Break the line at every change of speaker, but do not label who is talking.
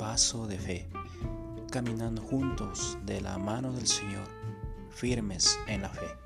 paso de fe, caminando juntos de la mano del Señor, firmes en la fe.